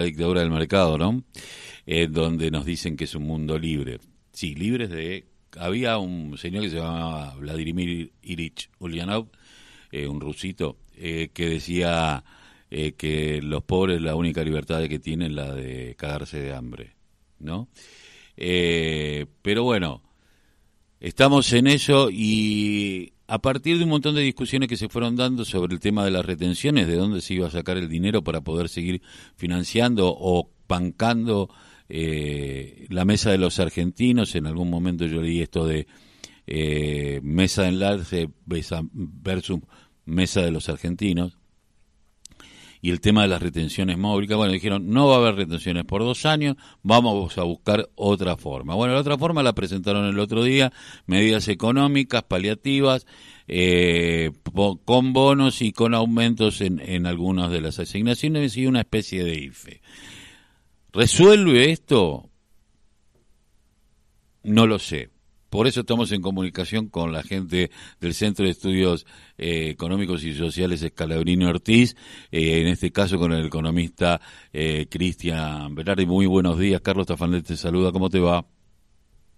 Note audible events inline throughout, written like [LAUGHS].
la dictadura del mercado, ¿no? Eh, donde nos dicen que es un mundo libre. Sí, libres de... Había un señor que se llamaba Vladimir Ilich Ulyanov, eh, un rusito, eh, que decía que los pobres la única libertad que tienen la de cagarse de hambre, ¿no? pero bueno, estamos en eso y a partir de un montón de discusiones que se fueron dando sobre el tema de las retenciones, de dónde se iba a sacar el dinero para poder seguir financiando o bancando eh, la mesa de los argentinos, en algún momento yo leí esto de eh, mesa de enlace versus mesa de los argentinos, y el tema de las retenciones móviles, bueno, dijeron, no va a haber retenciones por dos años, vamos a buscar otra forma. Bueno, la otra forma la presentaron el otro día, medidas económicas, paliativas, eh, con bonos y con aumentos en, en algunas de las asignaciones y una especie de IFE. ¿Resuelve esto? No lo sé. Por eso estamos en comunicación con la gente del Centro de Estudios eh, Económicos y Sociales Escalabrini Ortiz, eh, en este caso con el economista eh, Cristian Berardi. Muy buenos días, Carlos Tafanel te saluda, ¿cómo te va?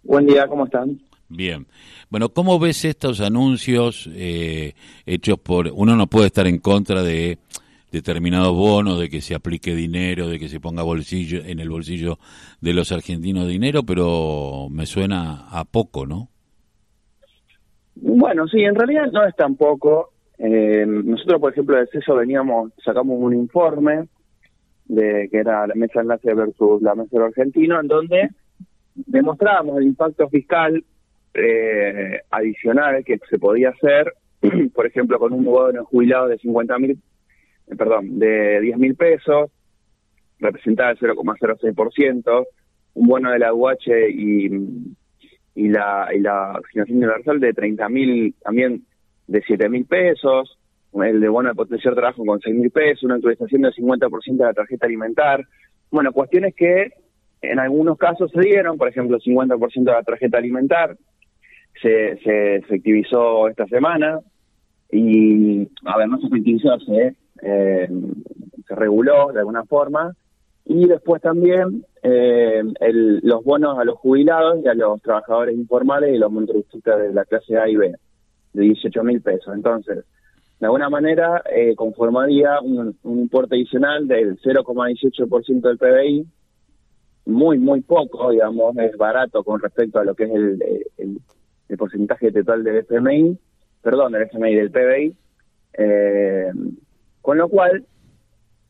Buen día, ¿cómo están? Bien. Bueno, ¿cómo ves estos anuncios hechos por... Uno no puede estar en contra de determinados bonos, de que se aplique dinero, de que se ponga en el bolsillo de los argentinos dinero, pero me suena a poco, ¿no? Bueno, sí, en realidad no es tan poco. Eh, nosotros, por ejemplo, de CESO veníamos, sacamos un informe de que era la mesa enlace versus la mesa de argentino, en donde demostrábamos el impacto fiscal eh, adicional que se podía hacer, [CLEARS THROAT] por ejemplo, con un bono jubilado de 50 mil eh, perdón, de 10 mil pesos, representaba el 0,06%, un bono de la UH y, y la y la universal de 30 mil, también de 7 mil pesos, el de bono de potenciar trabajo con 6 mil pesos, una actualización del 50% de la tarjeta alimentar. Bueno, cuestiones que en algunos casos se dieron, por ejemplo, el 50% de la tarjeta alimentar se, se efectivizó esta semana y, a ver, no se efectivizó, se eh, se reguló de alguna forma. Y después también eh, los bonos a los jubilados y a los trabajadores informales y los motoristas de la clase A y B, de 18 mil pesos. Entonces, de alguna manera, eh, conformaría un, importe adicional del 0,18% del PBI, muy, muy poco, digamos, es barato con respecto a lo que es el, el, el porcentaje total del FMI, perdón, del FMI, del PBI. Eh, con lo cual,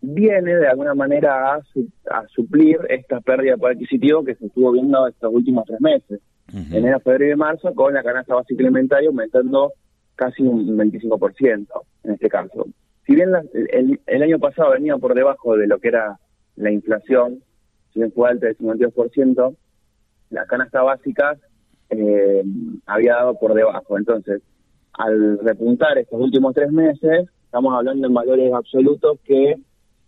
viene de alguna manera a, suplir esta pérdida de poder adquisitivo que se estuvo viendo estos últimos tres meses, en enero, febrero y marzo, con la canasta básica alimentaria aumentando casi un 25% en este caso. Si bien el, año pasado venía por debajo de lo que era la inflación, si bien fue alta del 52%, la canasta básica eh, había dado por debajo. Entonces, al repuntar estos últimos tres meses, estamos hablando en valores absolutos que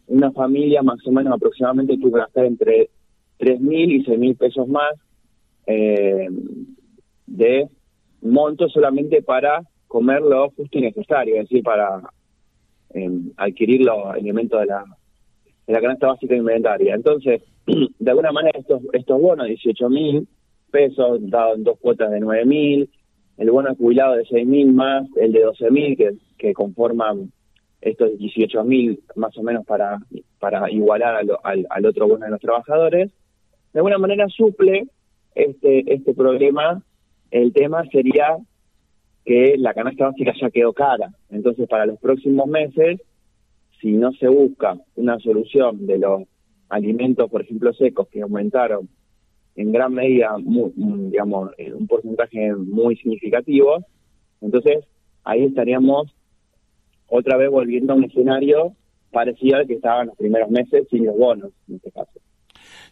una familia más o menos aproximadamente tuvo que gastar entre 3.000 y 6.000 pesos más eh, de monto solamente para comer lo justo y necesario, es decir, para eh, adquirir los elementos de la, de la canasta básica alimentaria. Entonces, [CLEARS THROAT] de alguna manera estos, estos bonos, 18.000 pesos, dados en dos cuotas de 9.000, el bono jubilado de 6.000 más el de 12.000 que, que conforman estos 18.000 más o menos para, para igualar al, al, otro bono de los trabajadores, de alguna manera suple este, este problema. El tema sería que la canasta básica ya quedó cara. Entonces, para los próximos meses, si no se busca una solución de los alimentos, por ejemplo, secos, que aumentaron en gran medida, digamos, un porcentaje muy significativo, entonces ahí estaríamos otra vez volviendo a un escenario parecido al que estaba en los primeros meses sin los bonos, en este caso.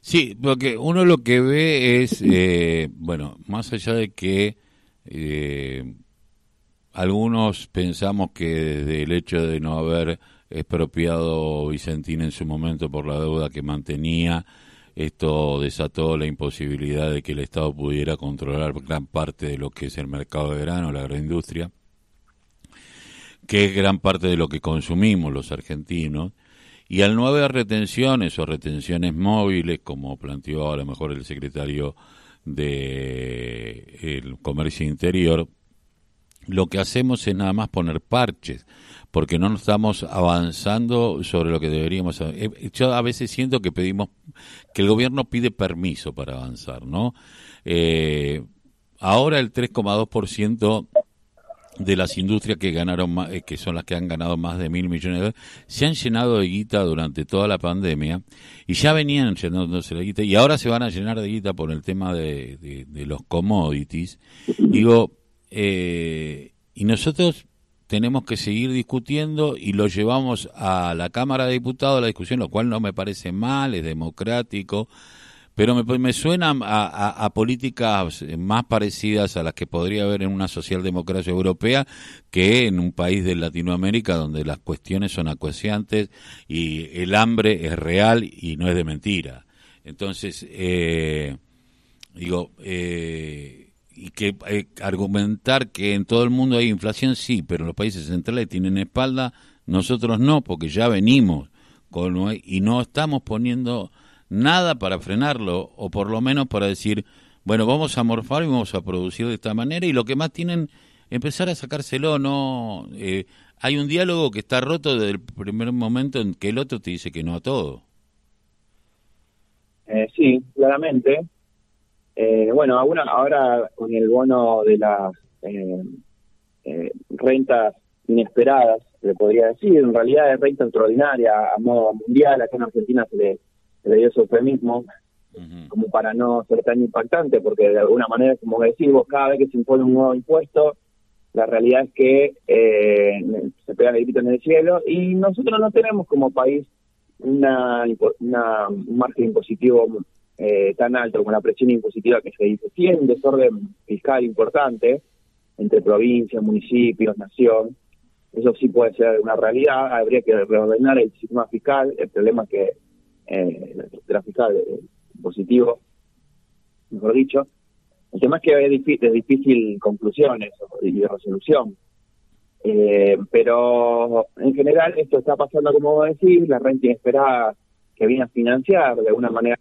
Sí, porque uno lo que ve es, eh, bueno, más allá de que eh, algunos pensamos que desde el hecho de no haber expropiado Vicentín en su momento por la deuda que mantenía, esto desató la imposibilidad de que el Estado pudiera controlar gran parte de lo que es el mercado de grano, la agroindustria que es gran parte de lo que consumimos los argentinos, Y al no haber retenciones o retenciones móviles, como planteó a lo mejor el secretario de el Comercio Interior, lo que hacemos es nada más poner parches, porque no estamos avanzando sobre lo que deberíamos. Eh, yo a veces siento que pedimos, que el gobierno pide permiso para avanzar, ¿no? Eh, ahora el 3,2% de las industrias que ganaron eh, que son las que han ganado más de mil millones de dólares, se han llenado de guita durante toda la pandemia y ya venían llenándose de guita y ahora se van a llenar de guita por el tema de, de los commodities. Digo, eh, y nosotros tenemos que seguir discutiendo y lo llevamos a la Cámara de Diputados la discusión, lo cual no me parece mal, es democrático, pero me, me suena a, políticas más parecidas a las que podría haber en una socialdemocracia europea que en un país de Latinoamérica donde las cuestiones son acuciantes y el hambre es real y no es de mentira. Entonces, eh, digo, eh, y que eh, argumentar que en todo el mundo hay inflación, sí, pero los países centrales tienen espalda, nosotros no, porque ya venimos con, y no estamos poniendo nada para frenarlo, o por lo menos para decir, bueno, vamos a morfar y vamos a producir de esta manera, y lo que más tienen, empezar a sacárselo, no... Eh, hay un diálogo que está roto desde el primer momento en que el otro te dice que no a todo. Eh, sí, claramente. Eh, bueno, ahora, ahora con el bono de las eh, eh, rentas inesperadas, le podría decir, en realidad es renta extraordinaria a modo mundial, acá en Argentina se le, se dio ese eufemismo, como para no ser tan impactante, porque de alguna manera, como decís vos, cada vez que se impone un nuevo impuesto, la realidad es que se pega el grito en el cielo y nosotros no tenemos como país una, una un margen impositivo eh, tan alto como la presión impositiva que se dice. Sí un desorden fiscal importante entre provincias, municipios, nación. Eso sí puede ser una realidad. Habría que reordenar el sistema fiscal. El problema es que eh, el sistema fiscal es positivo, mejor dicho. El tema es que es difícil, difícil conclusiones y resolución. Eh, pero en general esto está pasando como decís, la renta inesperada que viene a financiar de alguna manera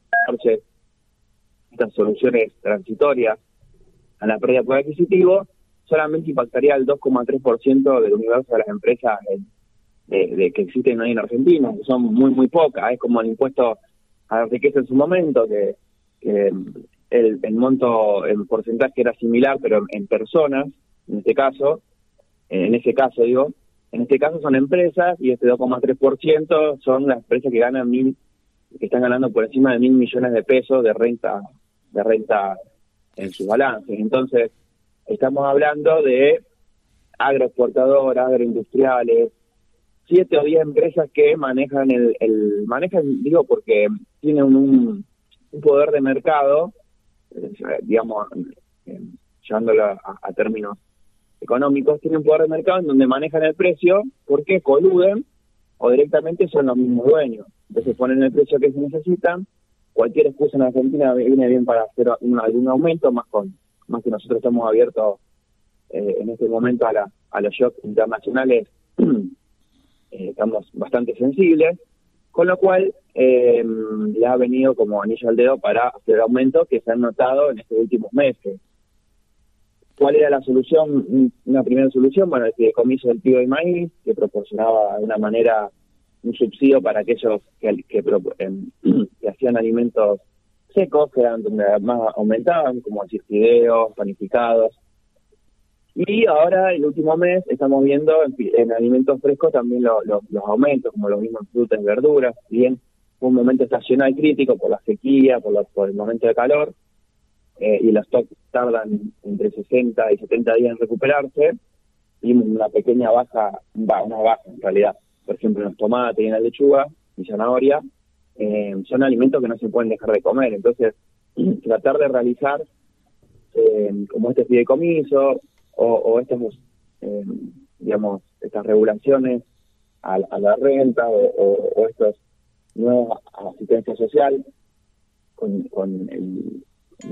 estas soluciones transitorias a la pérdida de poder adquisitivo, solamente impactaría al 2,3% del universo de las empresas de, que existen hoy en Argentina, que son muy, muy pocas. Es como el impuesto a la riqueza en su momento, que, el, el, monto, el porcentaje era similar, pero en personas, en este caso, en ese caso digo, en este caso son empresas y este 2,3% son las empresas que ganan mil están ganando por encima de mil millones de pesos de renta de renta en sus balances. Entonces, estamos hablando de agroexportadoras, agroindustriales, siete o diez empresas que manejan el, el manejan, digo, porque tienen un, un poder de mercado, eh, digamos, eh, llevándolo a, a, términos económicos, tienen un poder de mercado en donde manejan el precio porque coluden o directamente son los mismos dueños. Entonces ponen el precio que se necesitan cualquier excusa en Argentina viene bien para hacer algún aumento, más con más que nosotros estamos abiertos eh, en este momento a, la, a los shocks internacionales, [CLEARS THROAT] eh, estamos bastante sensibles, con lo cual eh, le ha venido como anillo al dedo para hacer aumentos que se han notado en estos últimos meses. ¿Cuál era la solución? Una primera solución, bueno, el fideicomiso del tío de maíz, que proporcionaba de una manera un subsidio para aquellos que, em, [CLEARS THROAT] que, hacían alimentos secos, que eran donde más aumentaban, como fideos, panificados. Y ahora, el último mes, estamos viendo en, alimentos frescos también los aumentos, como los mismos frutas y verduras. Bien, fue un momento estacional crítico por la sequía, por, por el momento de calor, eh, y los stocks tardan entre 60 y 70 días en recuperarse, y una pequeña baja, una baja en realidad, por ejemplo, los tomates y la lechuga y zanahoria, eh, son alimentos que no se pueden dejar de comer. Entonces, [CLEARS THROAT] tratar de realizar eh, como este fideicomiso o, o estos, eh, digamos, estas regulaciones a, la renta o, o, estos nuevos asistencia social con, con el,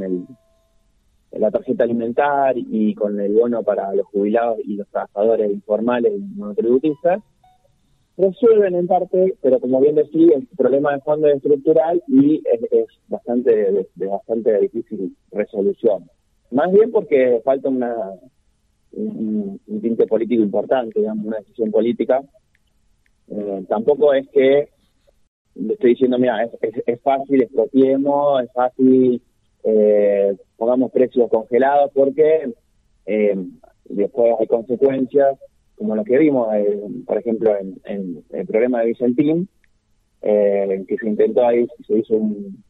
el, la tarjeta alimentar y con el bono para los jubilados y los trabajadores informales y monotributistas, resuelven en parte, pero como bien decía, el problema de fondo es estructural y es, bastante de, bastante difícil resolución. Más bien porque falta una un, tinte político importante, digamos, una decisión política. Eh, tampoco es que le estoy diciendo, mira, es, es, fácil, expropiemos, es fácil, eh, pongamos precios congelados, porque eh, después hay consecuencias como lo que vimos, eh, por ejemplo, en, el problema de Vicentín, eh, que se intentó ahí, se hizo un,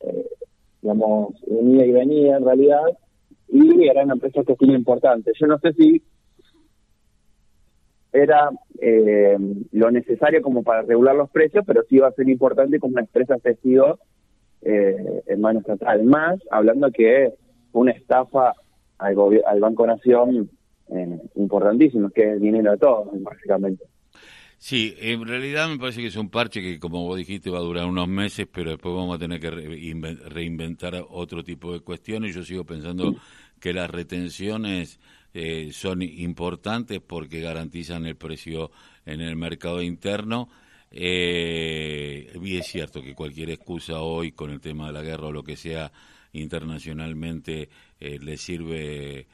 eh, digamos, un ida y venida en realidad, y era una empresa que tiene importante. Yo no sé si era eh, lo necesario como para regular los precios, pero sí va a ser importante como una empresa testigo eh, en mano estatal. Más, hablando que una estafa al, al Banco Nación eh, importantísimos, que es el dinero de todos, básicamente. Sí, en realidad me parece que es un parche que, como vos dijiste, va a durar unos meses, pero después vamos a tener que reinventar otro tipo de cuestiones. Yo sigo pensando que las retenciones eh, son importantes porque garantizan el precio en el mercado interno. Eh, y es cierto que cualquier excusa hoy con el tema de la guerra o lo que sea internacionalmente eh, le sirve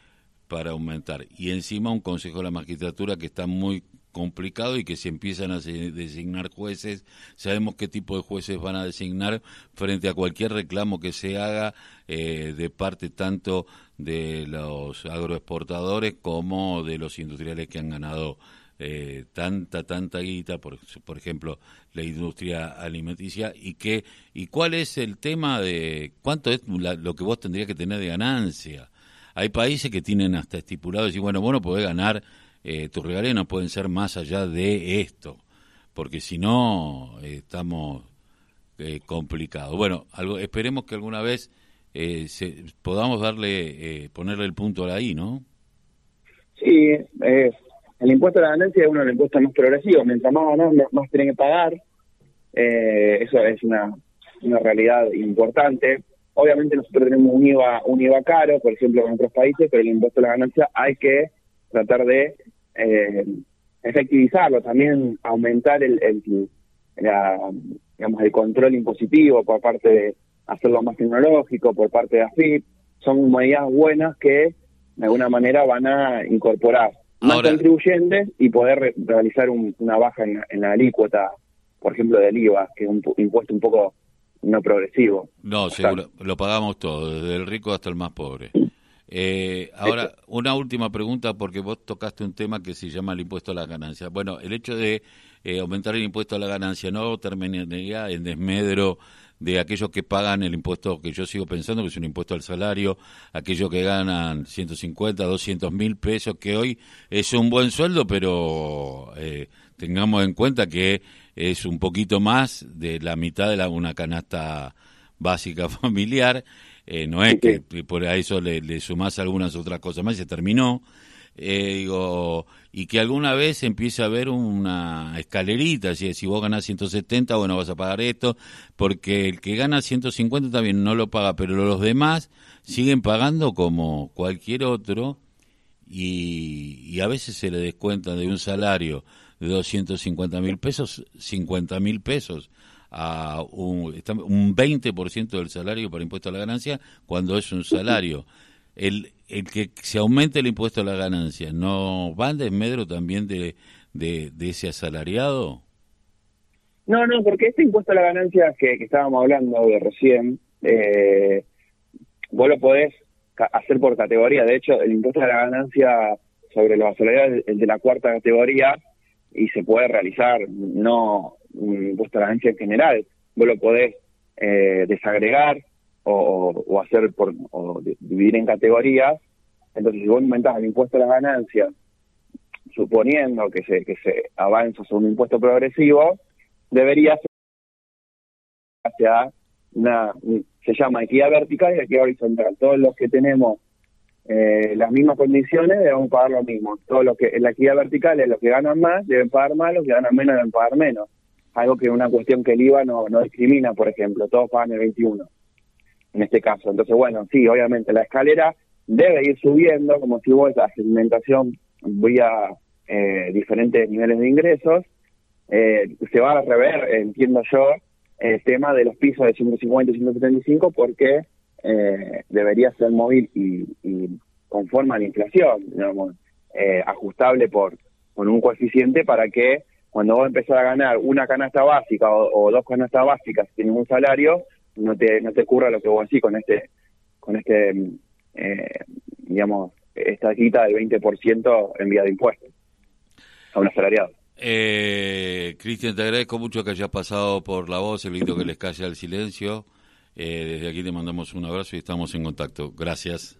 para aumentar. Y encima un Consejo de la Magistratura que está muy complicado y que se empiezan a designar jueces, sabemos qué tipo de jueces van a designar frente a cualquier reclamo que se haga eh, de parte tanto de los agroexportadores como de los industriales que han ganado eh, tanta, tanta guita, por, por ejemplo, la industria alimenticia, y que, y cuál es el tema de cuánto es lo que vos tendrías que tener de ganancia hay países que tienen hasta estipulado decir, bueno, vos no podés ganar, eh, tus regalías no pueden ser más allá de esto, porque si no, eh, estamos eh, complicados. Bueno, algo, esperemos que alguna vez eh, se, podamos darle, ponerle el punto ahí, ¿no? Sí, el impuesto a la ganancia es uno de los impuestos más progresivos. Mientras más ganas, más tienen que pagar. eso es una, una realidad importante. Obviamente nosotros tenemos un IVA, un IVA caro, por ejemplo, en otros países, pero el impuesto a la ganancia hay que tratar de eh, efectivizarlo, también aumentar el, el digamos, el control impositivo por parte de hacerlo más tecnológico, por parte de AFIP. Son medidas buenas que de alguna manera van a incorporar más contribuyentes y poder realizar una baja en, en la alícuota, por ejemplo, del IVA, que es un impuesto un poco no progresivo. No, seguro, lo pagamos todo, desde el rico hasta el más pobre. Eh, ahora, una última pregunta, porque vos tocaste un tema que se llama el impuesto a la ganancia. Bueno, el hecho de eh, aumentar el impuesto a la ganancia no terminaría en desmedro de aquellos que pagan el impuesto que yo sigo pensando que es un impuesto al salario, aquellos que ganan 150, 200 mil pesos, que hoy es un buen sueldo, pero eh, tengamos en cuenta que es un poquito más de la mitad de la, una canasta básica [LAUGHS] familiar. Eh, no es que por eso le, le sumás algunas otras cosas más, se terminó. Eh, digo, y que alguna vez empiece a haber una escalerita, si, si vos ganás 170, bueno, vas a pagar esto, porque el que gana 150 también no lo paga, pero los demás siguen pagando como cualquier otro y, y a veces se le descuenta de un salario de 250 mil pesos, 50 mil pesos a un, un 20% del salario para impuesto a la ganancia cuando es un salario. El, el que se aumente el impuesto a la ganancia, ¿no va en desmedro también de, de, ese asalariado? No, no, porque este impuesto a la ganancia que, estábamos hablando de recién, eh, vos lo podés hacer por categoría. De hecho, el impuesto a la ganancia sobre los asalariados es de la cuarta categoría y se puede realizar, no un impuesto a la ganancia en general. Vos lo podés eh, desagregar o, hacer por o dividir en categorías. Entonces, si vos aumentás el impuesto a las ganancias, suponiendo que se, que se avanza sobre un impuesto progresivo, debería ser hacia una, se llama equidad vertical y equidad horizontal. Todos los que tenemos eh, las mismas condiciones debemos pagar lo mismo. Todo lo que en la equidad vertical es los que ganan más deben pagar más, los que ganan menos deben pagar menos. Algo que es una cuestión que el IVA no, no discrimina, por ejemplo, todos pagan el 21 en este caso. Entonces, bueno, sí, obviamente la escalera debe ir subiendo, como si vos la segmentación voy a eh, diferentes niveles de ingresos, eh, se va a rever, entiendo yo, el tema de los pisos de 150 y 175 porque eh, debería ser móvil y, y conforme a la inflación, digamos, eh, ajustable por, con un coeficiente para que cuando vos empezás a ganar una canasta básica o, dos canastas básicas sin ningún salario, no te, no te ocurra lo que vos decís con este, con este eh, digamos, esta quita del 20% en vía de impuestos a un asalariado. Eh, Cristian, te agradezco mucho que hayas pasado por la voz, evito que les calle el silencio. Eh, desde aquí te mandamos un abrazo y estamos en contacto. Gracias.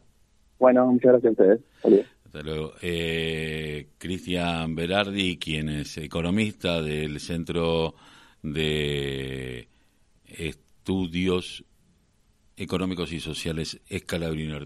Bueno, muchas gracias a ustedes. Hasta luego. Eh, Cristian Berardi, quien es economista del Centro de Estudios Económicos y Sociales Escalabrino